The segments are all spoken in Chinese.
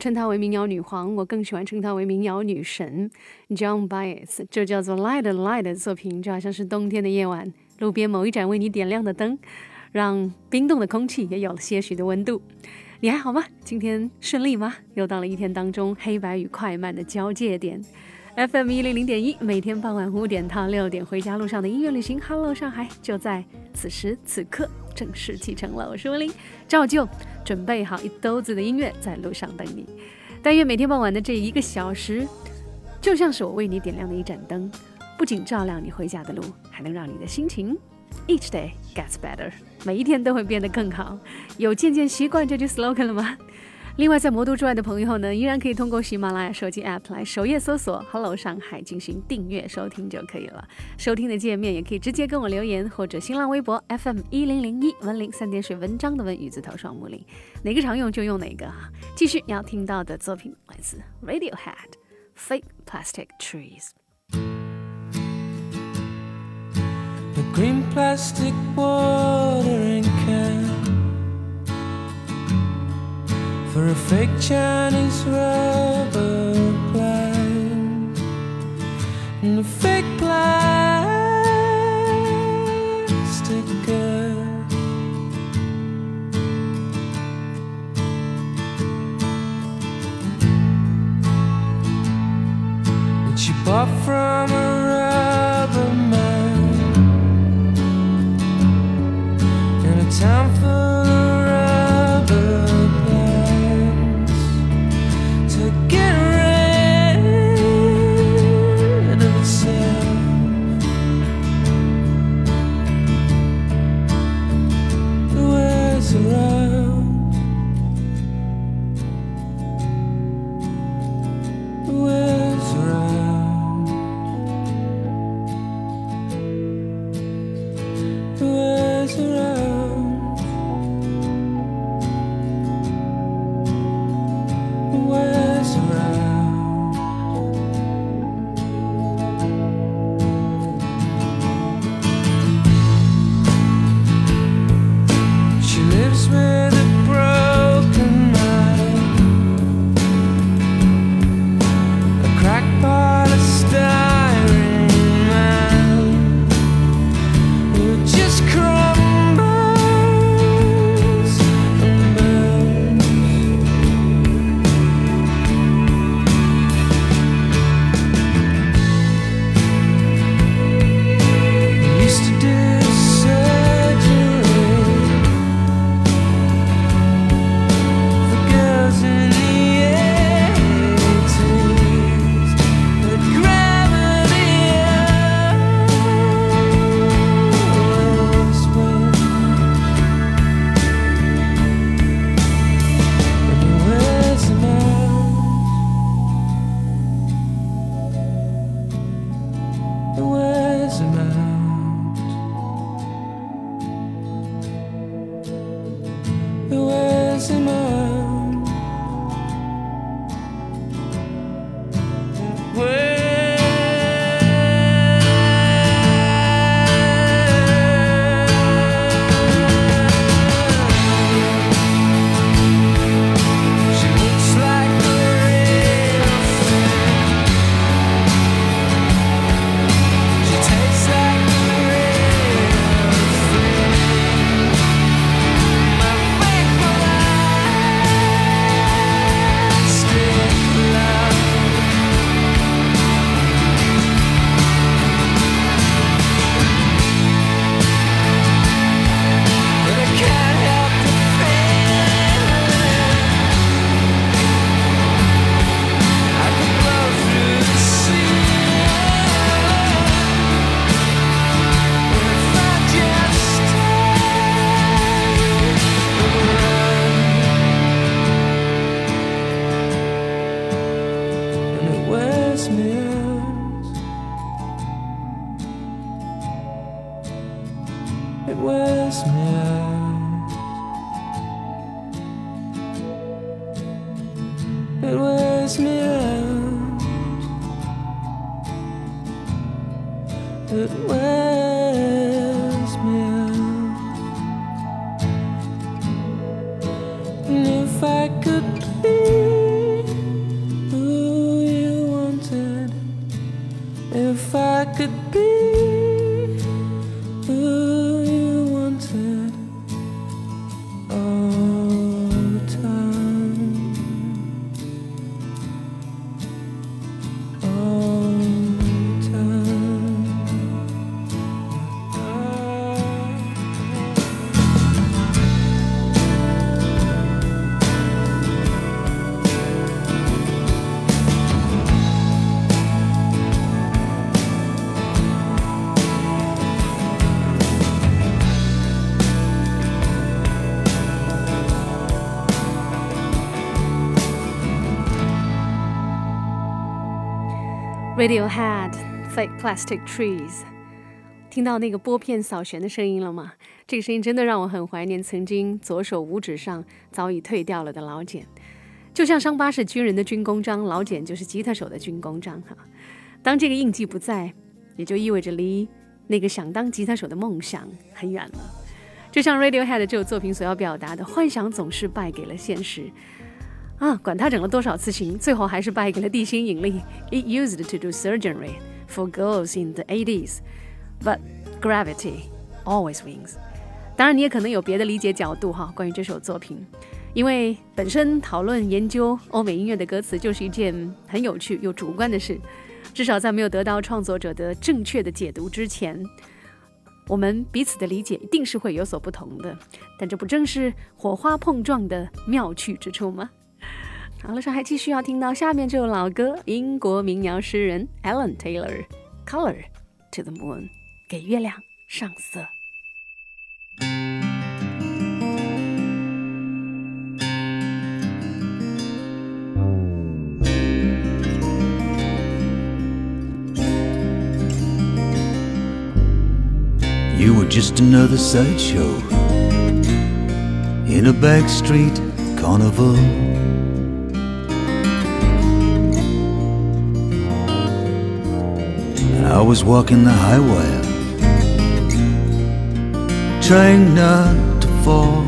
称她为民谣女皇，我更喜欢称她为民谣女神 John Baez。这叫做《Light Light》的作品，就好像是冬天的夜晚，路边某一盏为你点亮的灯，让冰冻的空气也有了些许的温度。你还好吗？今天顺利吗？又到了一天当中黑白与快慢的交界点。FM 一零零点一，每天傍晚五点到六点，回家路上的音乐旅行，Hello 上海，就在此时此刻。正式启程了，我是温林，照旧准备好一兜子的音乐在路上等你。但愿每天傍晚的这一个小时，就像是我为你点亮的一盏灯，不仅照亮你回家的路，还能让你的心情 each day gets better，每一天都会变得更好。有渐渐习惯这句 slogan 了吗？另外，在魔都之外的朋友呢，依然可以通过喜马拉雅手机 App 来首页搜索 “Hello 上海”进行订阅收听就可以了。收听的界面也可以直接跟我留言，或者新浪微博 FM 一零零一文林三点水文章的文与字头双木林，哪个常用就用哪个哈。继续要听到的作品来自 Radiohead，《Fake Plastic Trees》。for a fake Chinese rubber plant and a fake plastic girl. And she bought from a rubber man in a time for. Radiohead Fake Plastic Trees，听到那个拨片扫弦的声音了吗？这个声音真的让我很怀念曾经左手五指上早已退掉了的老茧。就像伤疤是军人的军功章，老茧就是吉他手的军功章哈。当这个印记不在，也就意味着离那个想当吉他手的梦想很远了。就像 Radiohead 这首作品所要表达的，幻想总是败给了现实。啊，管他整了多少次型，最后还是败给了地心引力。It used to do surgery for girls in the 80s, but gravity always wins. 当然，你也可能有别的理解角度哈，关于这首作品，因为本身讨论研究欧美音乐的歌词就是一件很有趣又主观的事。至少在没有得到创作者的正确的解读之前，我们彼此的理解一定是会有所不同的。但这不正是火花碰撞的妙趣之处吗？好了，上还继续要听到下面这首老歌，英国民谣诗人 Alan Taylor，《Color to the Moon》，给月亮上色。You were just another sideshow in a backstreet carnival. I was walking the high wire, trying not to fall.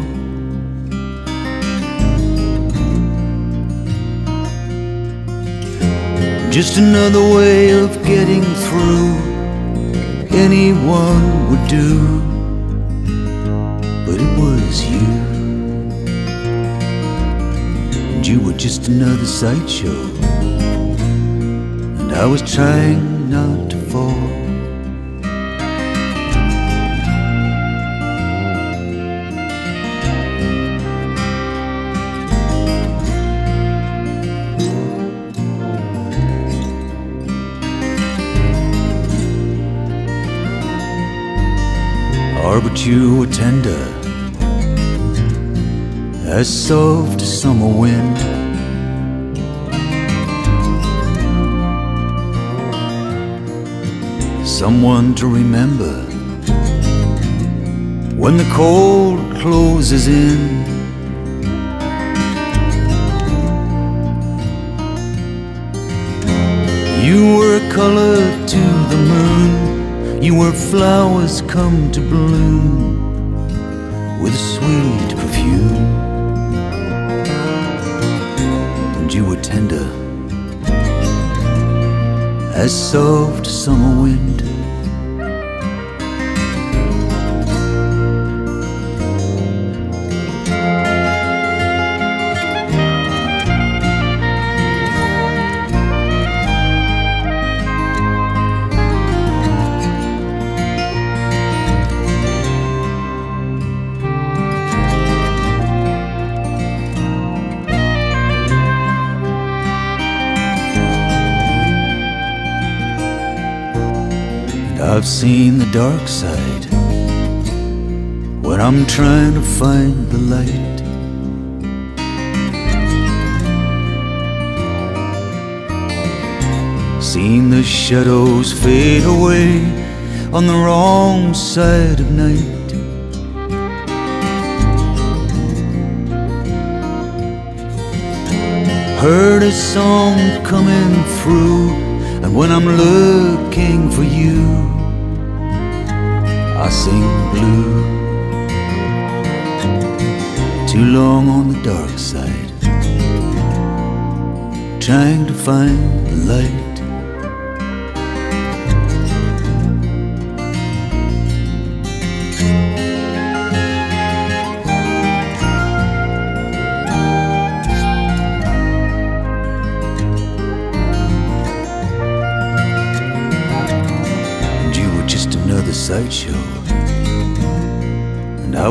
Just another way of getting through anyone would do, but it was you. And you were just another sideshow, and I was trying but you were tender as soft as summer wind. Someone to remember when the cold closes in. You were a color to the moon. You were flowers come to bloom with a sweet perfume. And you were tender as soft summer wind. I've seen the dark side when I'm trying to find the light. Seen the shadows fade away on the wrong side of night. Heard a song coming through, and when I'm looking for you, I sing blue. Too long on the dark side, trying to find the light.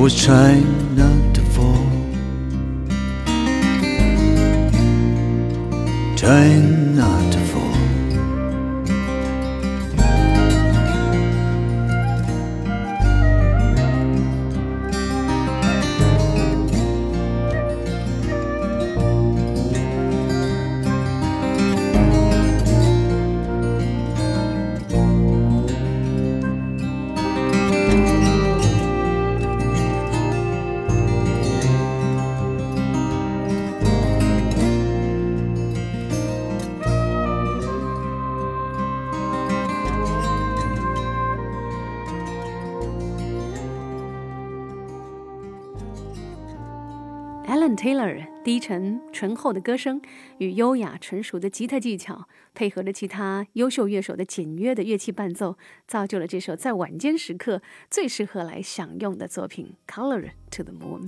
Was trying not to fall. Trying Taylor 低沉醇厚的歌声与优雅纯熟的吉他技巧，配合着其他优秀乐手的简约的乐器伴奏，造就了这首在晚间时刻最适合来享用的作品《Color to the Moon》。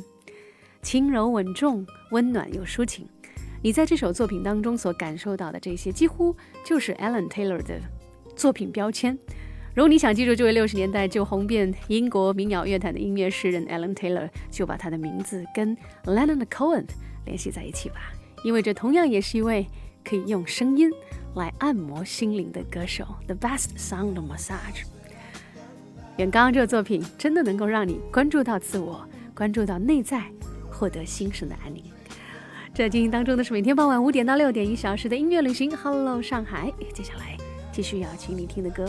轻柔稳重，温暖又抒情。你在这首作品当中所感受到的这些，几乎就是 Alan Taylor 的作品标签。如果你想记住这位六十年代就红遍英国民谣乐坛的音乐诗人 Alan Taylor，就把他的名字跟 Leonard Cohen 联系在一起吧，因为这同样也是一位可以用声音来按摩心灵的歌手，The Best Sound Massage。愿刚刚这个作品真的能够让你关注到自我，关注到内在，获得心神的安宁。这进行当中的是每天傍晚五点到六点一小时的音乐旅行，Hello 上海。接下来继续要请你听的歌，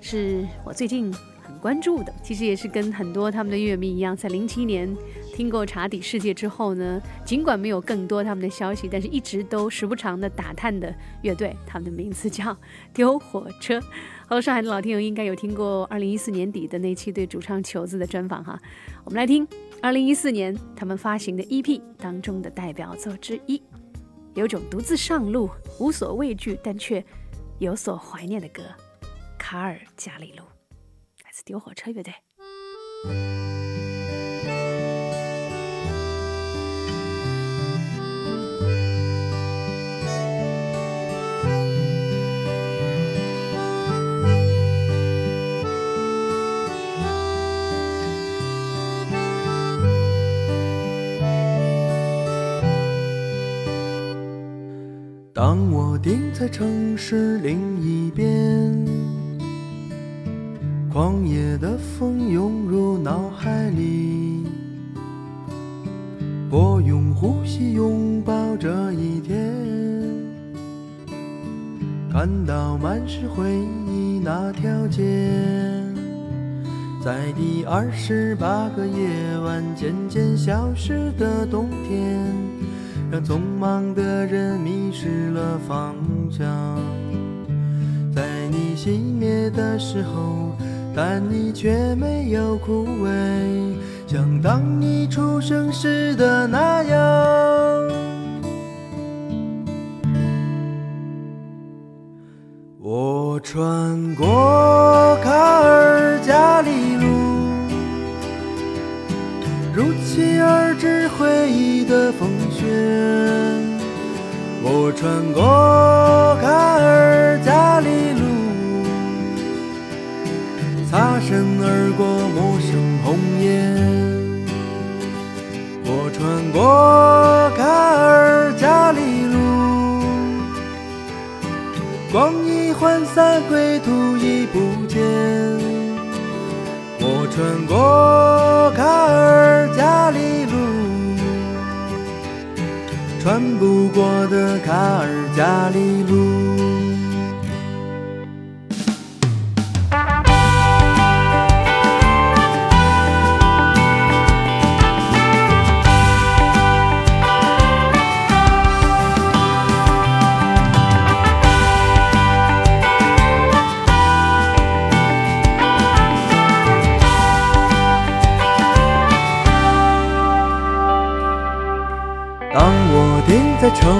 是我最近很关注的，其实也是跟很多他们的乐迷一样，在零七年听过《茶底世界》之后呢，尽管没有更多他们的消息，但是一直都时不常的打探的乐队，他们的名字叫 丢火车。好上海的老听友应该有听过二零一四年底的那期对主唱球子的专访哈，我们来听。二零一四年，他们发行的 EP 当中的代表作之一，有种独自上路、无所畏惧但却有所怀念的歌，《卡尔加里路》，来自丢火车乐队。当我定在城市另一边，狂野的风涌入脑海里，我用呼吸拥抱这一天，看到满是回忆那条街，在第二十八个夜晚渐渐消失的冬天。让匆忙的人迷失了方向，在你熄灭的时候，但你却没有枯萎，像当你出生时的那样。我穿过卡尔加里路。如期而至回忆的风雪，我穿过卡尔加里擦身而过陌生红叶。我穿过卡尔加里路，光阴涣散，归途已不见。我穿过卡尔加里路，穿不过的卡尔加里路。我定在城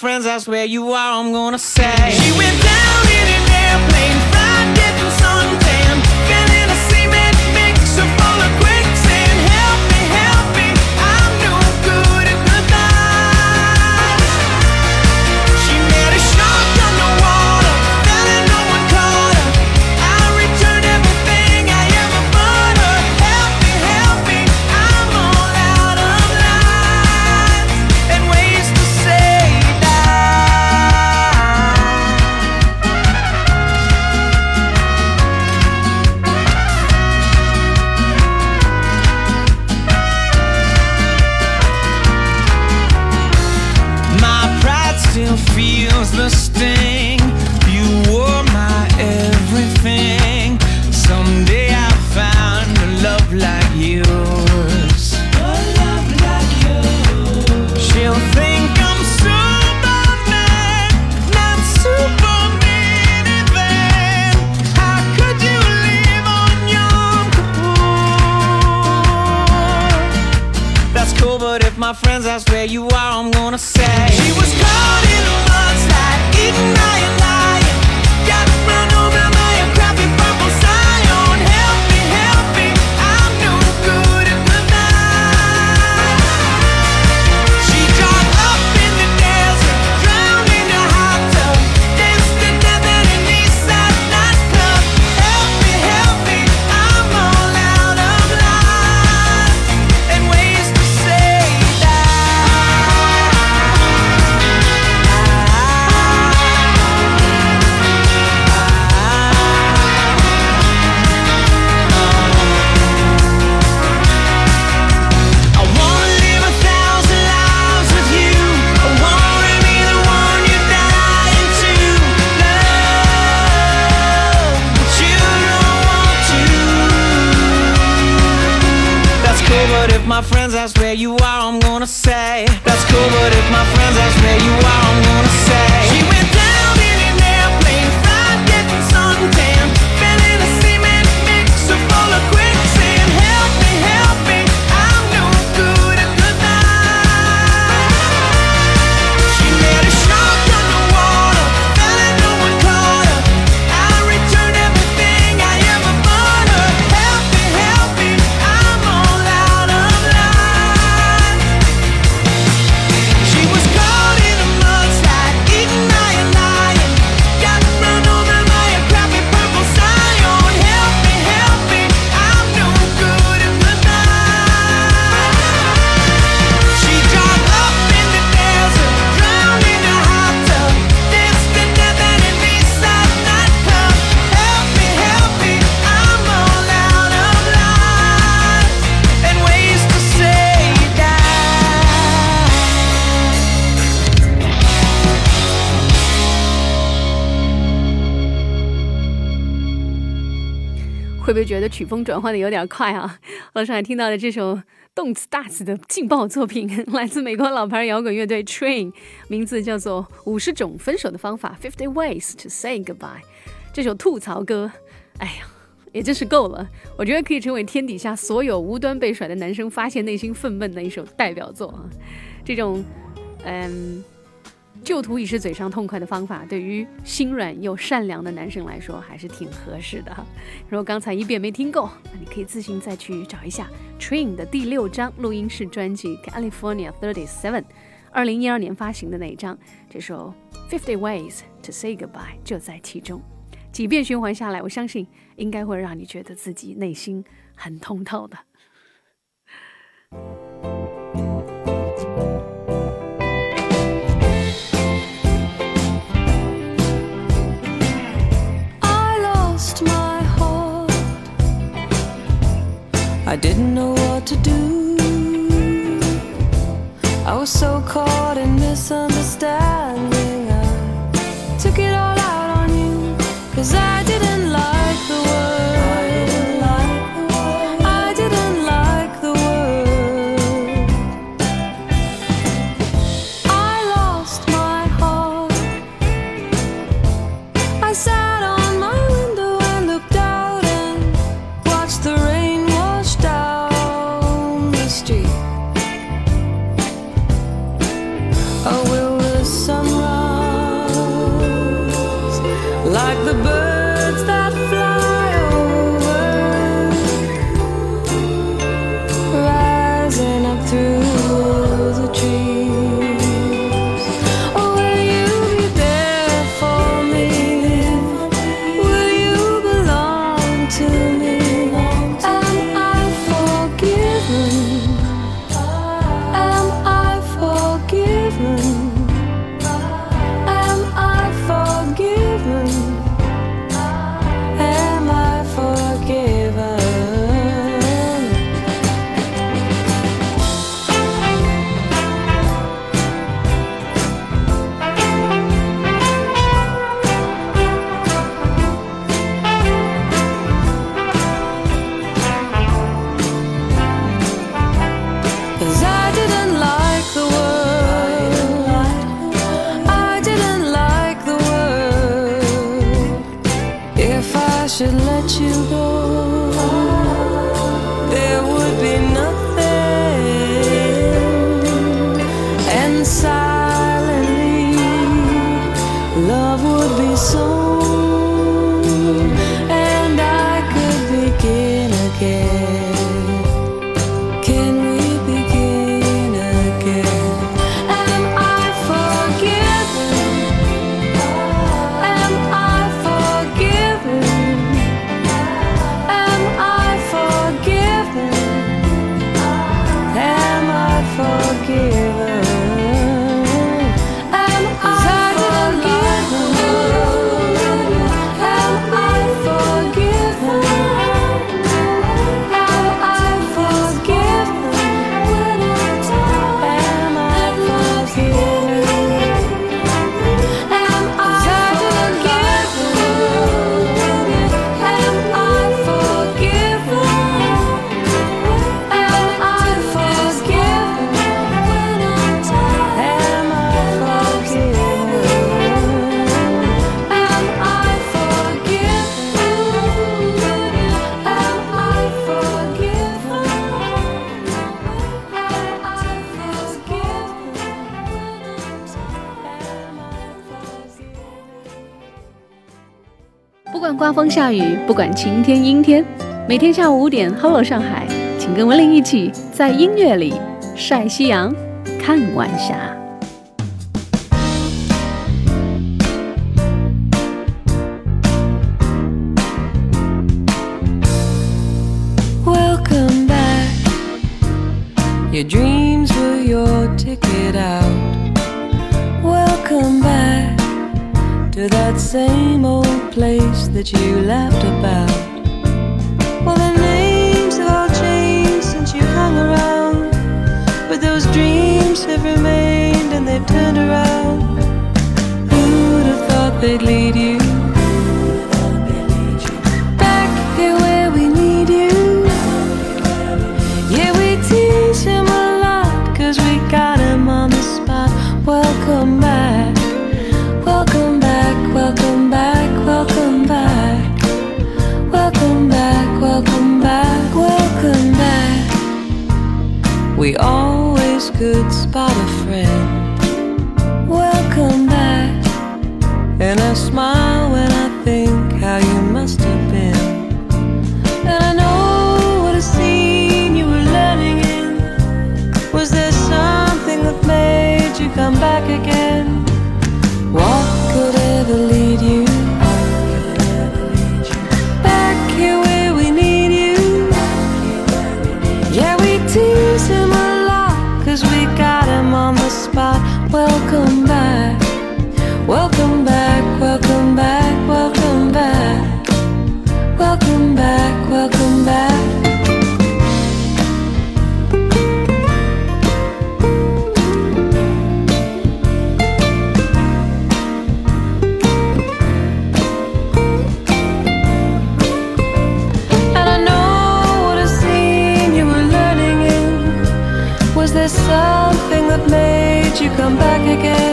friends, that's where you are, I'm gonna say. She went down. 曲风转换的有点快啊！楼上还听到的这首动词大词的劲爆作品，来自美国老牌摇滚乐队 Train，名字叫做《五十种分手的方法》（Fifty Ways to Say Goodbye）。这首吐槽歌，哎呀，也真是够了！我觉得可以成为天底下所有无端被甩的男生发泄内心愤懑的一首代表作啊！这种，嗯。旧图已是嘴上痛快的方法，对于心软又善良的男生来说还是挺合适的。如果刚才一遍没听够，那你可以自行再去找一下《Train》的第六张录音室专辑《California Thirty Seven》，二零一二年发行的那一张，这首《Fifty Ways to Say Goodbye》就在其中。几遍循环下来，我相信应该会让你觉得自己内心很通透的。I didn't know should let you go, 刮风下雨，不管晴天阴天，每天下午五点，Hello 上海，请跟文玲一起在音乐里晒夕阳，看晚霞。Welcome back. Your dreams were your ticket out. Welcome back to that same old place that you laughed about. Well, the names have all changed since you hung around, but those dreams have remained and they've turned around. Who'd have thought they'd lead you? butterfly. That made you come back again?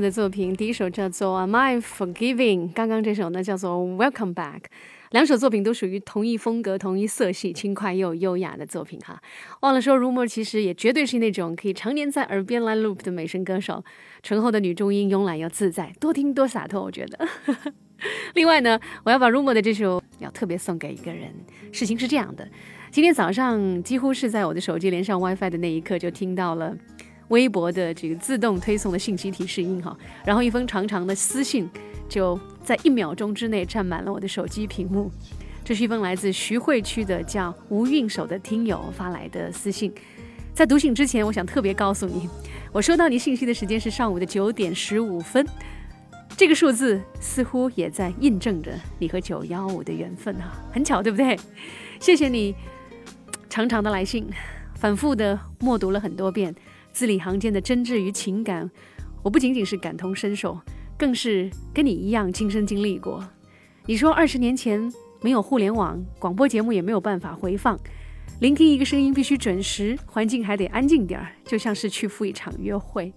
的作品，第一首叫做《Am I Forgiving》，刚刚这首呢叫做《Welcome Back》。两首作品都属于同一风格、同一色系，轻快又优雅的作品哈。忘了说，Rumor 其实也绝对是那种可以常年在耳边来 loop 的美声歌手，醇厚的女中音，慵懒又自在，多听多洒脱，我觉得。另外呢，我要把 Rumor 的这首要特别送给一个人。事情是这样的，今天早上几乎是在我的手机连上 WiFi 的那一刻，就听到了微博的这个自动推送的信息提示音哈，然后一封长长的私信就在一秒钟之内占满了我的手机屏幕。这是一封来自徐汇区的叫吴运手的听友发来的私信。在读信之前，我想特别告诉你，我收到你信息的时间是上午的九点十五分。这个数字似乎也在印证着你和九幺五的缘分啊，很巧，对不对？谢谢你长长的来信，反复的默读了很多遍，字里行间的真挚与情感，我不仅仅是感同身受，更是跟你一样亲身经历过。你说二十年前没有互联网，广播节目也没有办法回放，聆听一个声音必须准时，环境还得安静点儿，就像是去赴一场约会。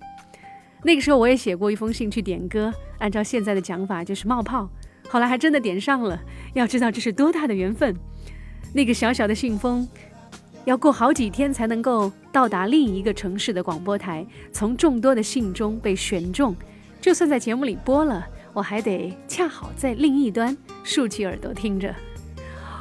那个时候我也写过一封信去点歌，按照现在的讲法就是冒泡，后来还真的点上了。要知道这是多大的缘分！那个小小的信封，要过好几天才能够到达另一个城市的广播台，从众多的信中被选中。就算在节目里播了，我还得恰好在另一端竖起耳朵听着。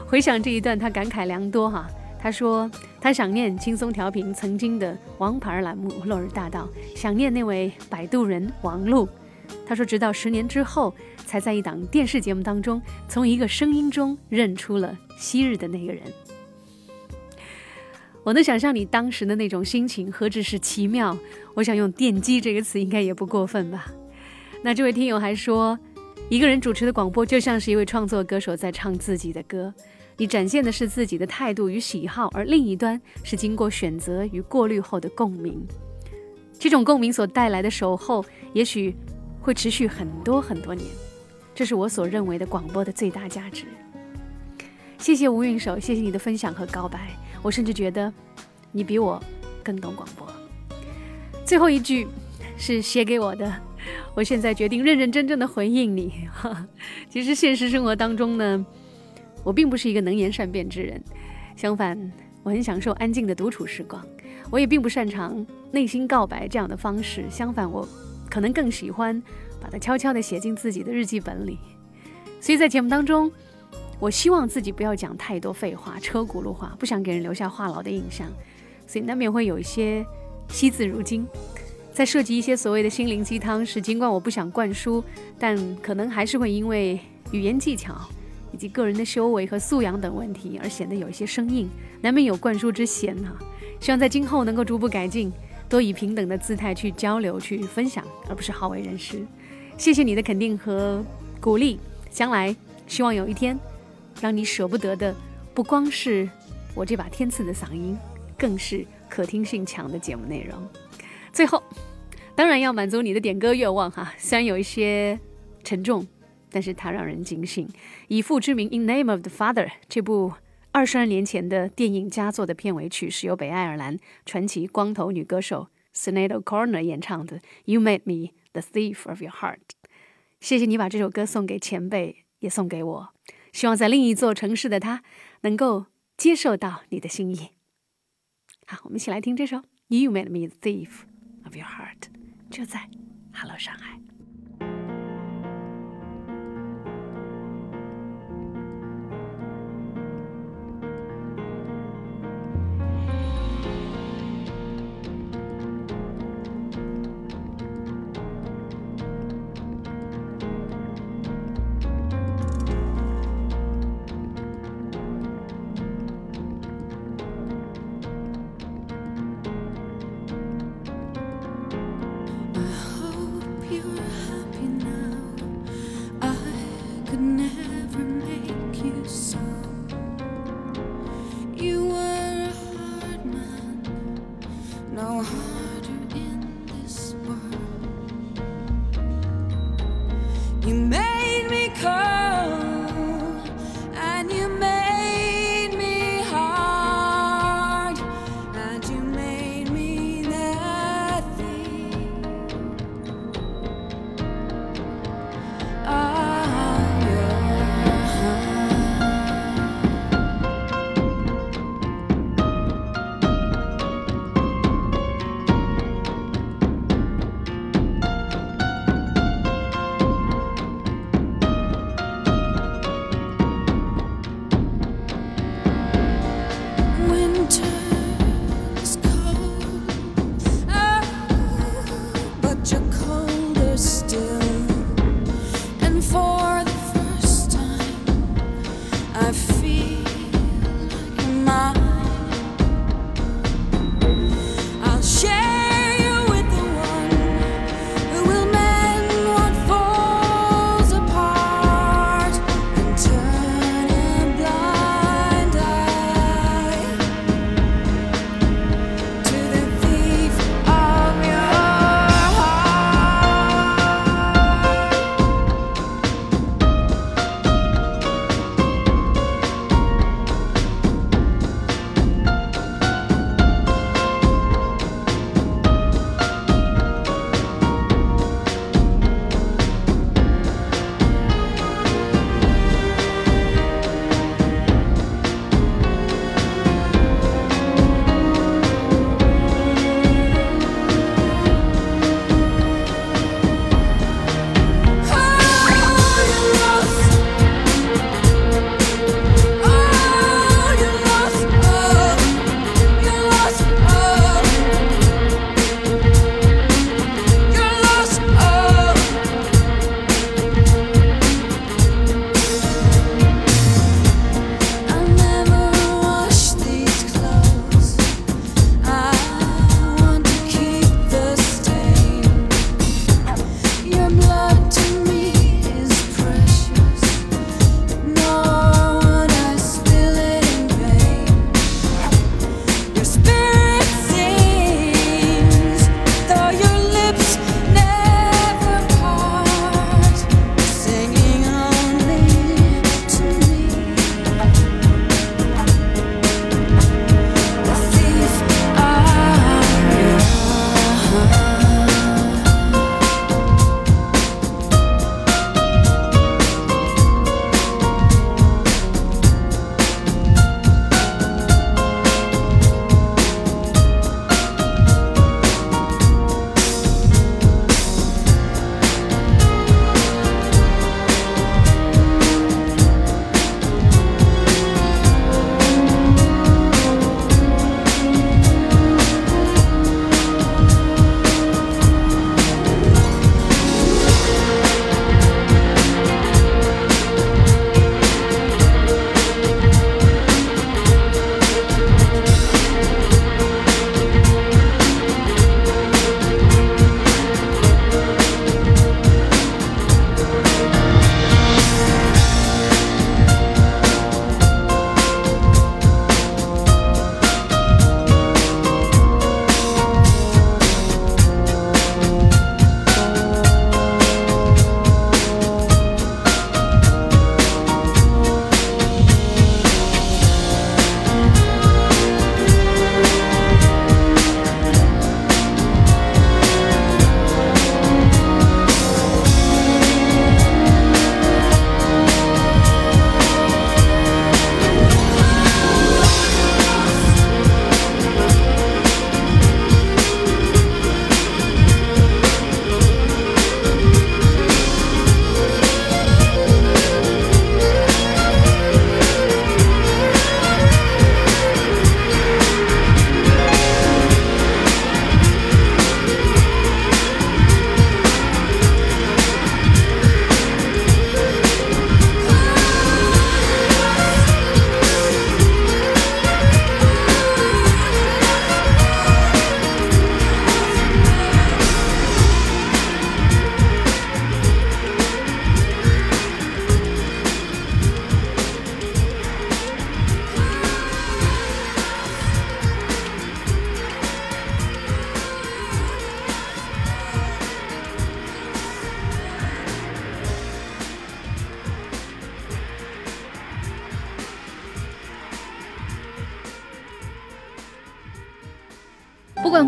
回想这一段，他感慨良多哈。他说他想念轻松调频曾经的王牌栏目《落日大道》，想念那位摆渡人王璐。他说，直到十年之后，才在一档电视节目当中，从一个声音中认出了昔日的那个人。我能想象你当时的那种心情，何止是奇妙？我想用电击这个词，应该也不过分吧。那这位听友还说，一个人主持的广播，就像是一位创作歌手在唱自己的歌。你展现的是自己的态度与喜好，而另一端是经过选择与过滤后的共鸣。这种共鸣所带来的守候，也许会持续很多很多年。这是我所认为的广播的最大价值。谢谢吴韵手，谢谢你的分享和告白。我甚至觉得，你比我更懂广播。最后一句是写给我的，我现在决定认认真真的回应你。其实现实生活当中呢。我并不是一个能言善辩之人，相反，我很享受安静的独处时光，我也并不擅长内心告白这样的方式，相反，我可能更喜欢把它悄悄地写进自己的日记本里。所以在节目当中，我希望自己不要讲太多废话、车轱辘话，不想给人留下话痨的印象，所以难免会有一些惜字如金，在涉及一些所谓的心灵鸡汤时，尽管我不想灌输，但可能还是会因为语言技巧。以及个人的修为和素养等问题，而显得有一些生硬，难免有灌输之嫌哈。希望在今后能够逐步改进，多以平等的姿态去交流、去分享，而不是好为人师。谢谢你的肯定和鼓励，将来希望有一天，让你舍不得的不光是我这把天赐的嗓音，更是可听性强的节目内容。最后，当然要满足你的点歌愿望哈，虽然有一些沉重。但是它让人警醒。以父之名，In Name of the Father，这部二十二年前的电影佳作的片尾曲是由北爱尔兰传奇光头女歌手 Sinead O'Connor 演唱的。You made me the thief of your heart。谢谢你把这首歌送给前辈，也送给我。希望在另一座城市的他能够接受到你的心意。好，我们一起来听这首 You made me the thief of your heart，就在 Hello 上海。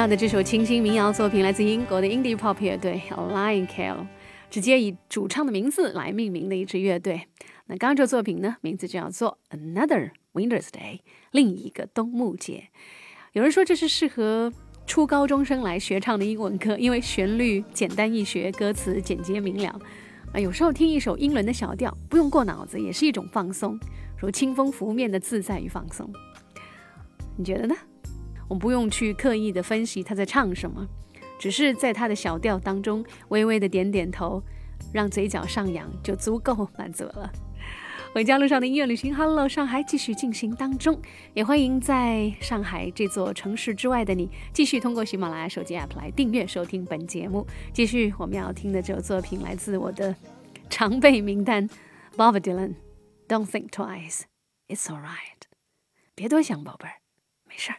到的这首清新民谣作品来自英国的 indie pop 乐队 Lion Kill，直接以主唱的名字来命名的一支乐队。那刚刚这作品呢，名字叫做 Another Winter's Day，另一个冬木节。有人说这是适合初高中生来学唱的英文歌，因为旋律简单易学，歌词简洁明了。啊，有时候听一首英伦的小调，不用过脑子，也是一种放松，如清风拂面的自在与放松。你觉得呢？我不用去刻意的分析他在唱什么，只是在他的小调当中微微的点点头，让嘴角上扬就足够满足了。回家路上的音乐旅行，Hello，上海继续进行当中。也欢迎在上海这座城市之外的你，继续通过喜马拉雅手机 App 来订阅收听本节目。继续我们要听的这首作品来自我的常备名单，Bob Dylan，Don't think twice，It's alright。别多想，宝贝儿，没事儿。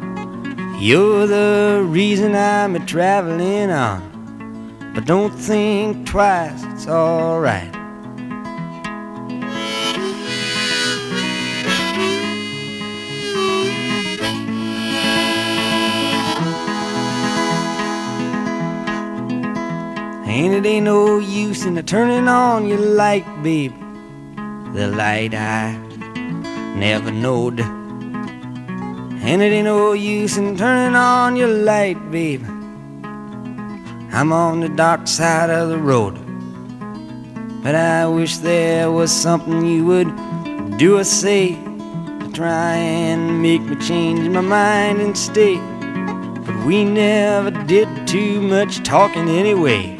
You're the reason I'm a traveling on. But don't think twice, it's alright. And it ain't no use in turning on your light, babe. The light I never knowed. And it ain't no use in turning on your light, babe. I'm on the dark side of the road. But I wish there was something you would do or say to try and make me change my mind and stay. But we never did too much talking anyway.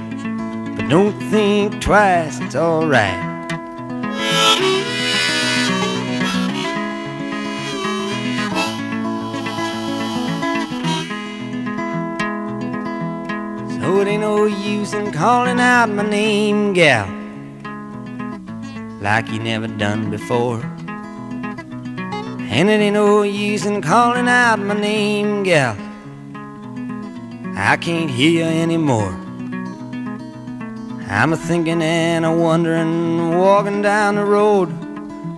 But don't think twice, it's alright. Ain't no use in calling out my name, gal, like you never done before. And it ain't no use in calling out my name, gal. I can't hear you anymore. I'm a thinking and a wondering, walking down the road.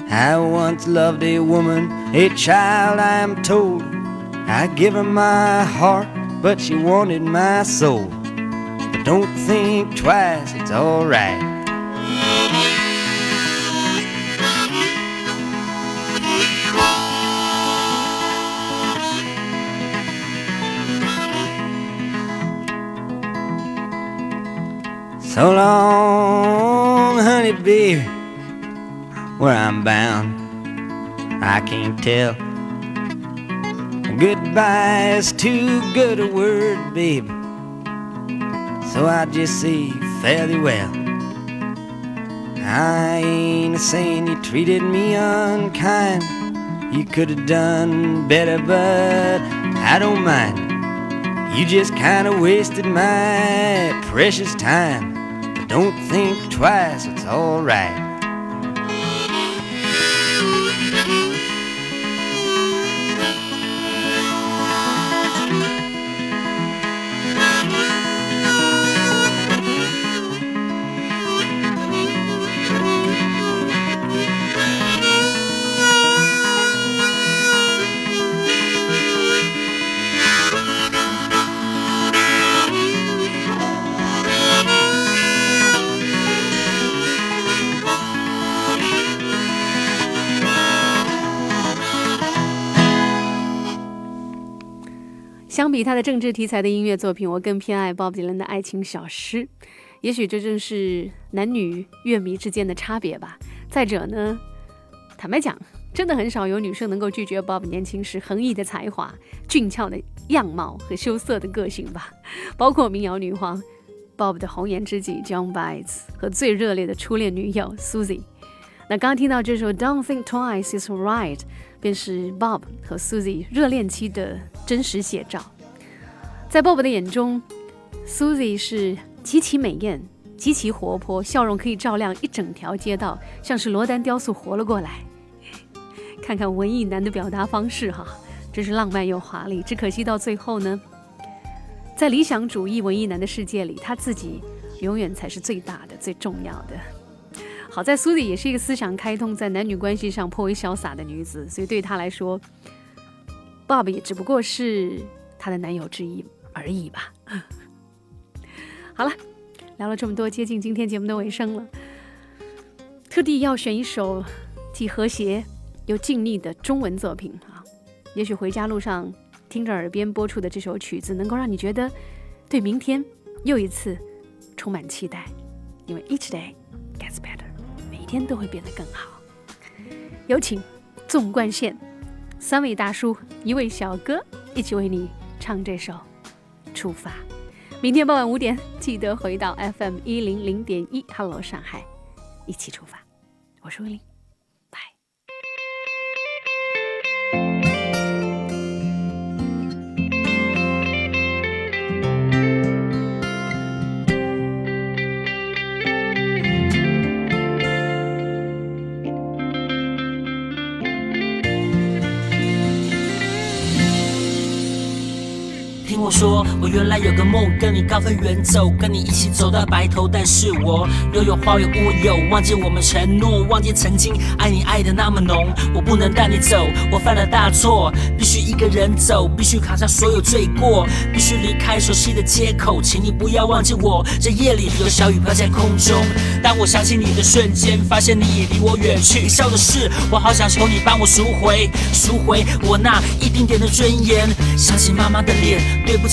I once loved a woman, a child, I am told. I give her my heart, but she wanted my soul. Don't think twice, it's alright. So long, honey, baby, where I'm bound, I can't tell. Goodbye is too good a word, baby. So I just say fairly well. I ain't a saying you treated me unkind. You could have done better, but I don't mind. You just kind of wasted my precious time. But don't think twice, it's alright. “相比他的政治题材的音乐作品，我更偏爱鲍勃迪伦的爱情小诗。也许这正是男女乐迷之间的差别吧。再者呢，坦白讲，真的很少有女生能够拒绝 Bob 年轻时横溢的才华、俊俏的样貌和羞涩的个性吧。包括民谣女皇 Bob 的红颜知己 John Baez 和最热烈的初恋女友 Susie。那刚刚听到这首 Don't Think Twice Is Right，便是 Bob 和 Susie 热恋期的真实写照。在 Bob 的眼中，Susie 是极其美艳、极其活泼，笑容可以照亮一整条街道，像是罗丹雕塑活了过来。看看文艺男的表达方式哈，真是浪漫又华丽。只可惜到最后呢，在理想主义文艺男的世界里，他自己永远才是最大的、最重要的。好在苏迪也是一个思想开通，在男女关系上颇为潇洒的女子，所以对她来说，Bob 也只不过是她的男友之一而已吧。好了，聊了这么多，接近今天节目的尾声了，特地要选一首既和谐又静谧的中文作品啊。也许回家路上听着耳边播出的这首曲子，能够让你觉得对明天又一次充满期待，因为 each day gets better，每一天都会变得更好。有请纵贯线三位大叔，一位小哥，一起为你唱这首《出发》。明天傍晚五点，记得回到 FM 一零零点一，Hello 上海，一起出发。我是魏玲。说，我原来有个梦，跟你高飞远走，跟你一起走到白头。但是我又有花有乌有，忘记我们承诺，忘记曾经爱你爱的那么浓。我不能带你走，我犯了大错，必须一个人走，必须扛下所有罪过，必须离开熟悉的街口。请你不要忘记我，这夜里有小雨飘在空中。当我想起你的瞬间，发现你已离我远去。笑的是，我好想求你帮我赎回，赎回我那一丁点的尊严。想起妈妈的脸。对不起，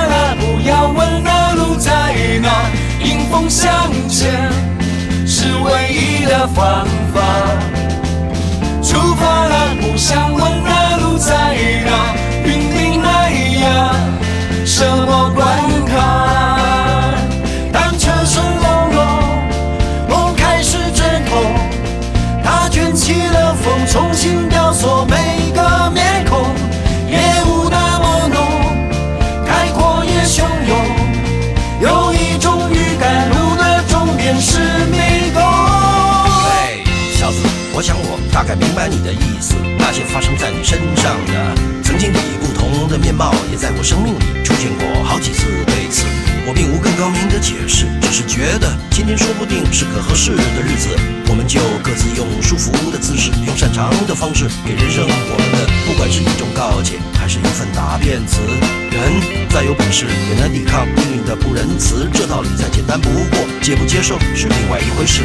不要问那路在哪，迎风向前是唯一的方法。出发了，不想问那路在哪，拼命迈呀，什么关卡？当车声隆隆，梦开始阵痛，它卷起了风，重新也在我生命里出现过好几次对此。我并无更高明的解释，只是觉得今天说不定是个合适的日子，我们就各自用舒服的姿势，用擅长的方式，给人生我们的，不管是一种告诫，还是一份答辩词。人再有本事，也难抵抗命运的不仁慈。这道理再简单不过，接不接受是另外一回事。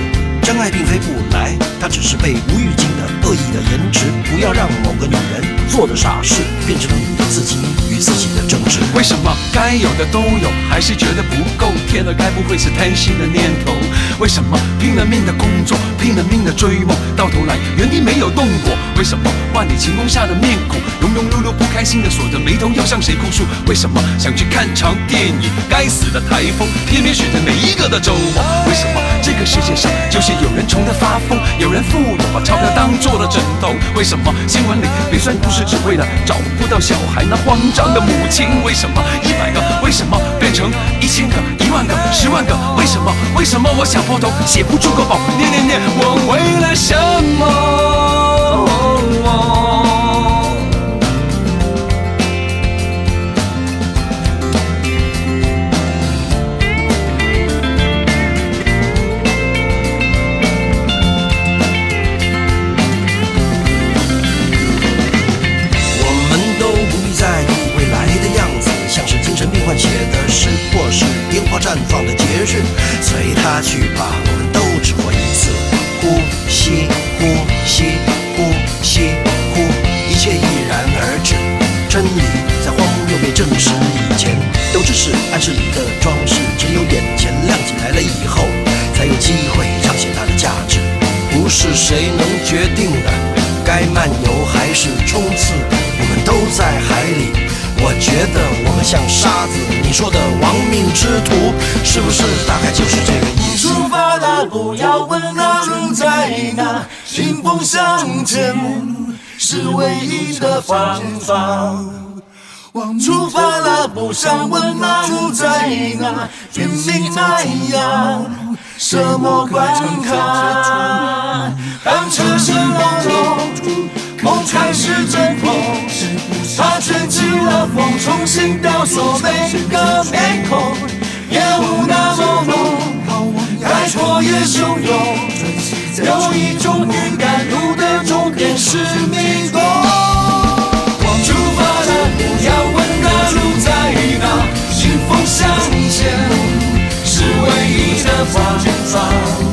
真爱并非不来，它只是被无预警的恶意的延迟。不要让某个女人做的傻事，变成了你的自己与自己的争执。为什么该有的都有，还是觉得不够？天了，该不会是贪心的念头？为什么拼了命的工作，拼了命的追梦，到头来原地没有动过？为什么万里晴空下的面孔，庸庸碌碌不开心的锁着眉头，要向谁哭诉？为什么想去看场电影，该死的台风偏偏选在每一个的周末？为什么这个世界上就是有人穷得发疯，有人富有把钞票当做了枕头？为什么新闻里没算故事，只为了找不到小孩那慌张的母亲？为什么一百个为什么变成一千个、一万个、十万个？为什么？为什么我想破头写不出个宝？念念念，我为了什么？向前是唯一的方法。出发了，不想问路在哪。拼命爱呀，什么关卡？当车声隆隆，梦开始挣脱。他卷起了风，重新雕塑每个面孔。夜雾那么浓，摆脱也汹涌。有一种预感。终点是迷宫，出发了，不要问那路在哪，迎风向前是唯一的方法。